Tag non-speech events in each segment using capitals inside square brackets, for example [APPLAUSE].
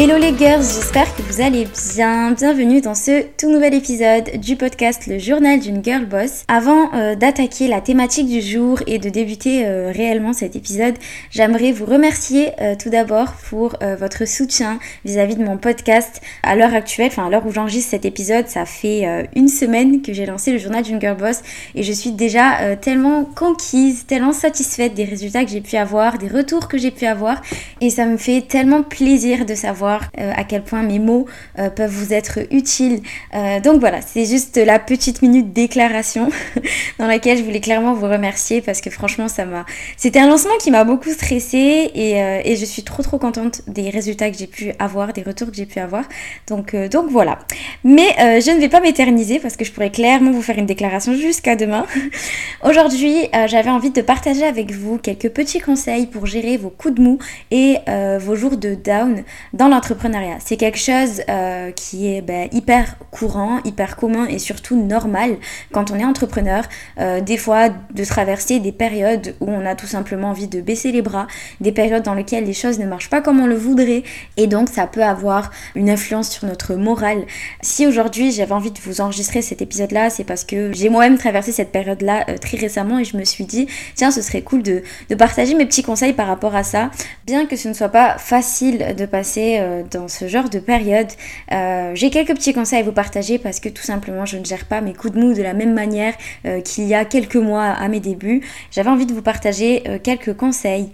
Hello les girls, j'espère que vous allez bien. Bienvenue dans ce tout nouvel épisode du podcast Le journal d'une girl boss. Avant euh, d'attaquer la thématique du jour et de débuter euh, réellement cet épisode, j'aimerais vous remercier euh, tout d'abord pour votre soutien vis-à-vis de mon podcast. À l'heure actuelle, enfin à l'heure où j'enregistre cet épisode, ça fait une semaine que j'ai lancé le journal d'une girl boss et je suis déjà tellement conquise, tellement satisfaite des résultats que j'ai pu avoir, des retours que j'ai pu avoir et ça me fait tellement plaisir de savoir euh, à quel point mes mots euh, peuvent vous être utiles. Euh, donc voilà, c'est juste la petite minute déclaration [LAUGHS] dans laquelle je voulais clairement vous remercier parce que franchement ça m'a... C'était un lancement qui m'a beaucoup stressée et, je suis trop trop contente des résultats que j'ai pu avoir, des retours que j'ai pu avoir. Donc, donc voilà. Mais je ne vais pas m'éterniser parce que je pourrais clairement vous faire une déclaration jusqu'à demain. [LAUGHS] Aujourd'hui, j'avais envie de partager avec vous quelques petits conseils pour gérer vos coups de mou et vos jours de down dans l'entrepreneuriat. C'est quelque chose euh, qui est ben, hyper courant, hyper commun et surtout normal quand on est entrepreneur. Euh, des fois, de traverser des périodes où on a tout simplement envie de baisser les bras, des périodes dans lesquelles les choses ne marchent pas comme on le voudrait et donc ça peut avoir une influence sur notre morale. Si aujourd'hui j'avais envie de vous enregistrer cet épisode-là, c'est parce que j'ai moi-même traversé cette période-là euh, très récemment et je me suis dit, tiens, ce serait cool de, de partager mes petits conseils par rapport à ça, bien que ce ne soit pas facile de passer euh, dans ce genre de période. Euh, j'ai quelques petits conseils à vous partager parce que tout simplement je ne gère pas mes coups de mou de la même manière euh, qu'il y a quelques mois à mes débuts. J'avais envie de vous partager quelques conseils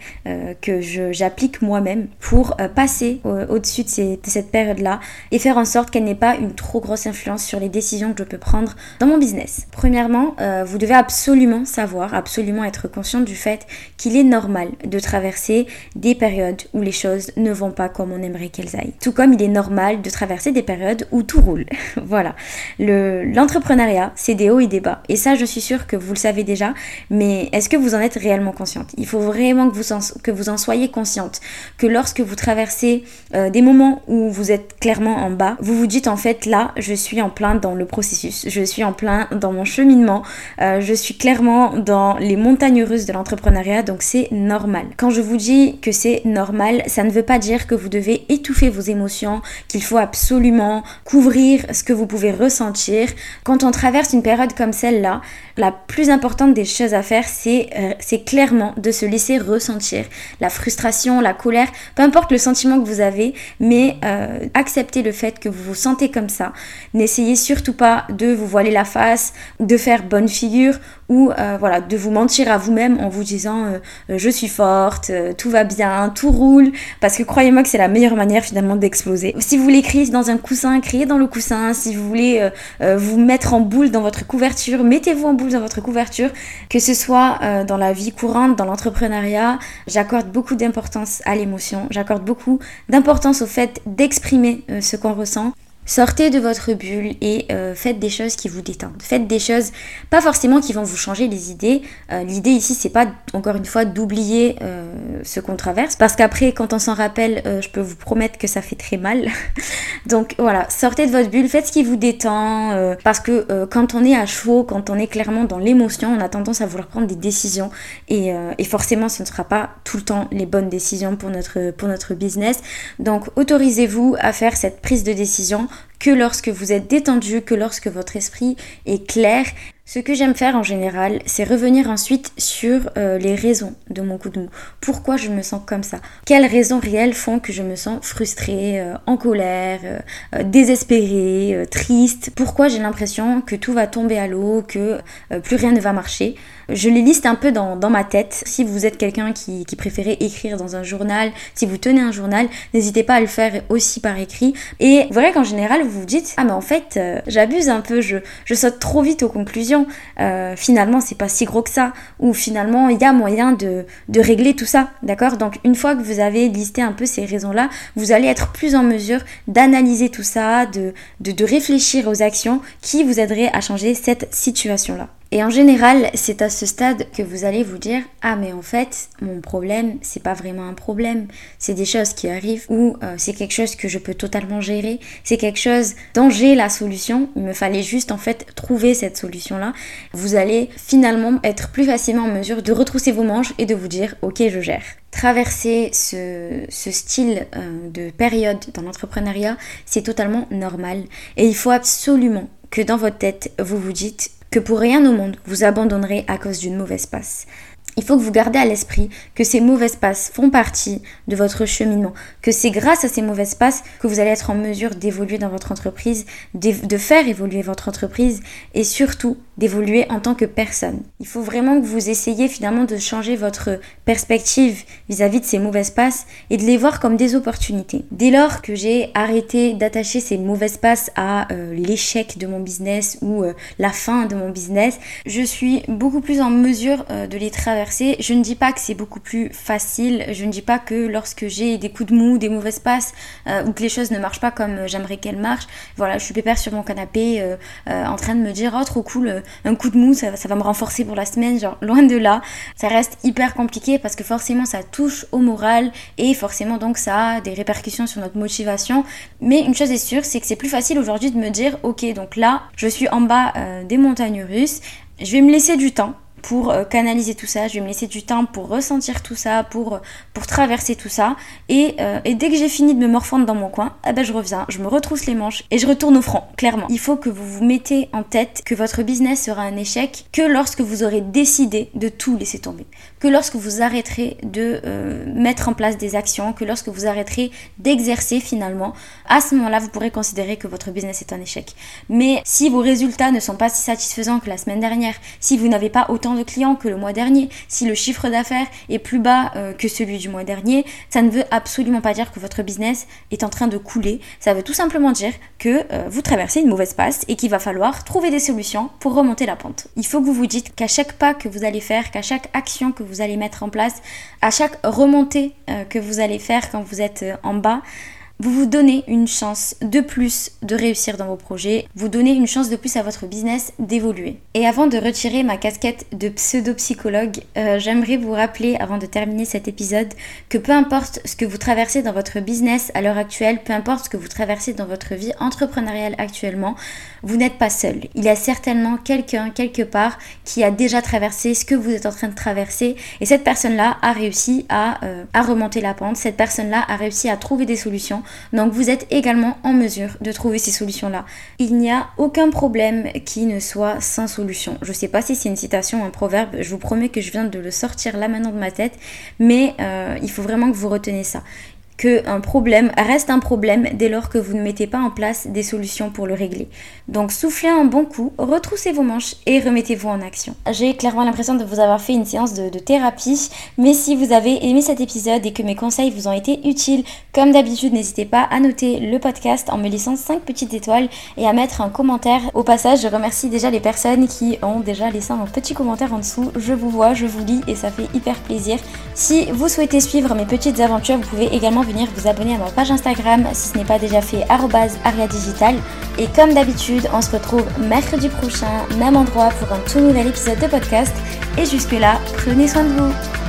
que j'applique moi-même pour passer au-dessus de, de, cette période-là et faire en sorte qu'elle n'ait pas une trop grosse influence sur les décisions que je peux prendre dans mon business. Premièrement, vous devez absolument savoir, absolument être conscient du fait qu'il est normal de traverser des périodes où les choses ne vont pas comme on aimerait qu'elles. Tout comme il est normal de traverser des périodes où tout roule. [LAUGHS] voilà. L'entrepreneuriat, c'est des hauts et des bas. Et ça, je suis sûre que vous le savez déjà, mais est-ce que vous en êtes réellement consciente? Il faut vraiment que vous, en, que en soyez consciente. Que lorsque vous traversez euh, des moments où vous êtes clairement en bas, vous vous dites en fait là, je suis en plein dans le processus, je suis en plein dans mon cheminement, euh, je suis clairement dans les montagnes russes de l'entrepreneuriat, donc c'est normal. Quand je vous dis que c'est normal, ça ne veut pas dire que vous devez étouffer vos émotions, qu'il faut absolument couvrir ce que vous pouvez ressentir. Quand on traverse une période comme celle-là, la plus importante des choses à faire, c'est euh, clairement de se laisser ressentir la frustration, la colère, peu importe le sentiment que vous avez, mais euh, acceptez le fait que vous vous sentez comme ça. N'essayez surtout pas de vous voiler la face, de faire bonne figure ou euh, voilà de vous mentir à vous-même en vous disant je suis forte, tout va bien, tout roule, parce que croyez-moi que c'est la meilleure manière finalement d'exploser. Si vous voulez crier dans un coussin, criez dans le coussin. Si vous voulez vous mettre en boule dans votre couverture, mettez-vous en boule dans votre couverture, que ce soit euh, dans la vie courante, dans l'entrepreneuriat, j'accorde beaucoup d'importance à l'émotion, j'accorde beaucoup d'importance au fait d'exprimer euh, ce qu'on ressent. Sortez de votre bulle et euh, faites des choses qui vous détendent. Faites des choses, pas forcément qui vont vous changer les idées. L'idée ici, c'est pas encore une fois d'oublier ce qu'on traverse, parce qu'après, quand on s'en rappelle, je peux vous promettre que ça fait très mal. [LAUGHS] Donc voilà, sortez de votre bulle, faites ce qui vous détend, euh, parce que euh, quand on est à chaud, quand on est clairement dans l'émotion, on a tendance à vouloir prendre des décisions et, euh, et, forcément ce ne sera pas tout le temps les bonnes décisions pour notre, pour notre business. Donc autorisez-vous à faire cette prise de décision que lorsque vous êtes détendu, que lorsque votre esprit est clair. Ce que j'aime faire en général, c'est revenir ensuite sur euh, les raisons de mon coup de mou. Pourquoi je me sens comme ça? Quelles raisons réelles font que je me sens frustrée, euh, en colère, euh, désespérée, triste? Pourquoi j'ai l'impression que tout va tomber à l'eau, que plus rien ne va marcher? Je les liste un peu dans, ma tête. Si vous êtes quelqu'un qui, qui préférait écrire dans un journal, si vous tenez un journal, n'hésitez pas à le faire aussi par écrit. Et vous qu'en général, vous vous dites, ah mais en fait, euh, j'abuse un peu, je, je saute trop vite aux conclusions. Euh, finalement, c'est pas si gros que ça. Ou finalement, il y a moyen de, de régler tout ça. D'accord? Donc une fois que vous avez listé un peu ces raisons-là, vous allez être plus en mesure d'analyser tout ça, de, réfléchir aux actions qui vous aideraient à changer cette situation-là. Et en général, c'est à ce stade que vous allez vous dire ah mais en fait mon problème c'est pas vraiment un problème, c'est des choses qui arrivent ou euh, c'est quelque chose que je peux totalement gérer, c'est quelque chose dont j'ai la solution. Il me fallait juste en fait trouver cette solution là. Vous allez finalement être plus facilement en mesure de retrousser vos manches et de vous dire ok je gère. Traverser ce, style euh, de période dans l'entrepreneuriat, c'est totalement normal et il faut absolument que dans votre tête, vous vous dites que pour rien au monde, vous abandonnerez à cause d'une mauvaise passe. Il faut que vous gardez à l'esprit que ces mauvaises passes font partie de votre cheminement, que c'est grâce à ces mauvaises passes que vous allez être en mesure d'évoluer dans votre entreprise, de faire évoluer votre entreprise et surtout d'évoluer en tant que personne. Il faut vraiment que vous essayiez finalement de changer votre perspective vis-à-vis de ces mauvaises passes et de les voir comme des opportunités. Dès lors que j'ai arrêté d'attacher ces mauvaises passes à euh, l'échec de mon business ou euh, la fin de mon business, je suis beaucoup plus en mesure euh, de les traverser. Je ne dis pas que c'est beaucoup plus facile, je ne dis pas que lorsque j'ai des coups de mou, des mauvaises passes ou que les choses ne marchent pas comme j'aimerais qu'elles marchent, voilà, je suis pépère sur mon canapé en train de me dire oh trop cool un coup de mou, ça, va me renforcer pour la semaine, genre loin de là. Ça reste hyper compliqué parce que forcément ça touche au moral et forcément donc ça a des répercussions sur notre motivation. Mais une chose est sûre, c'est que c'est plus facile aujourd'hui de me dire ok donc là je suis en bas euh, des montagnes russes, je vais me laisser du temps pour euh, canaliser tout ça, je vais me laisser du temps pour ressentir tout ça, pour, pour traverser tout ça. Et, euh, et dès que j'ai fini de me morfondre dans mon coin, eh ben je reviens, je me retrousse les manches et je retourne au front, clairement. Il faut que vous vous mettez en tête que votre business sera un échec que lorsque vous aurez décidé de tout laisser tomber. Que lorsque vous arrêterez de euh, mettre en place des actions, que lorsque vous arrêterez d'exercer finalement, à ce moment-là, vous pourrez considérer que votre business est un échec. Mais si vos résultats ne sont pas si satisfaisants que la semaine dernière, si vous n'avez pas autant de clients que le mois dernier, si le chiffre d'affaires est plus bas euh, que celui du mois dernier, ça ne veut absolument pas dire que votre business est en train de couler. Ça veut tout simplement dire que euh, vous traversez une mauvaise passe et qu'il va falloir trouver des solutions pour remonter la pente. Il faut que vous vous dites qu'à chaque pas que vous allez faire, qu'à chaque action que vous allez mettre en place, à chaque remontée euh, que vous allez faire quand vous êtes en bas, vous vous donnez une chance de plus de réussir dans vos projets, vous donnez une chance de plus à votre business d'évoluer. Et avant de retirer ma casquette de pseudo-psychologue, euh, j'aimerais vous rappeler, avant de terminer cet épisode, que peu importe ce que vous traversez dans votre business à l'heure actuelle, peu importe ce que vous traversez dans votre vie entrepreneuriale actuellement, vous n'êtes pas seul. Il y a certainement quelqu'un, quelque part, qui a déjà traversé ce que vous êtes en train de traverser, et cette personne-là a réussi à, euh, à remonter la pente, cette personne-là a réussi à trouver des solutions donc vous êtes également en mesure de trouver ces solutions-là. Il n'y a aucun problème qui ne soit sans solution. Je ne sais pas si c'est une citation ou un proverbe, je vous promets que je viens de le sortir là maintenant de ma tête, mais euh, il faut vraiment que vous retenez ça qu'un problème reste un problème dès lors que vous ne mettez pas en place des solutions pour le régler. Donc soufflez un bon coup, retroussez vos manches et remettez-vous en action. J'ai clairement l'impression de vous avoir fait une séance de, thérapie, mais si vous avez aimé cet épisode et que mes conseils vous ont été utiles, comme d'habitude, n'hésitez pas à noter le podcast en me laissant 5 petites étoiles et à mettre un commentaire. Au passage, je remercie déjà les personnes qui ont déjà laissé un petit commentaire en dessous. Je vous vois, je vous lis et ça fait hyper plaisir. Si vous souhaitez suivre mes petites aventures, vous pouvez également venir vous abonner à ma page Instagram si ce n'est pas déjà fait, @ariadigital. Et comme d'habitude, on se retrouve mercredi prochain, même endroit, pour un tout nouvel épisode de podcast. Et jusque-là, prenez soin de vous.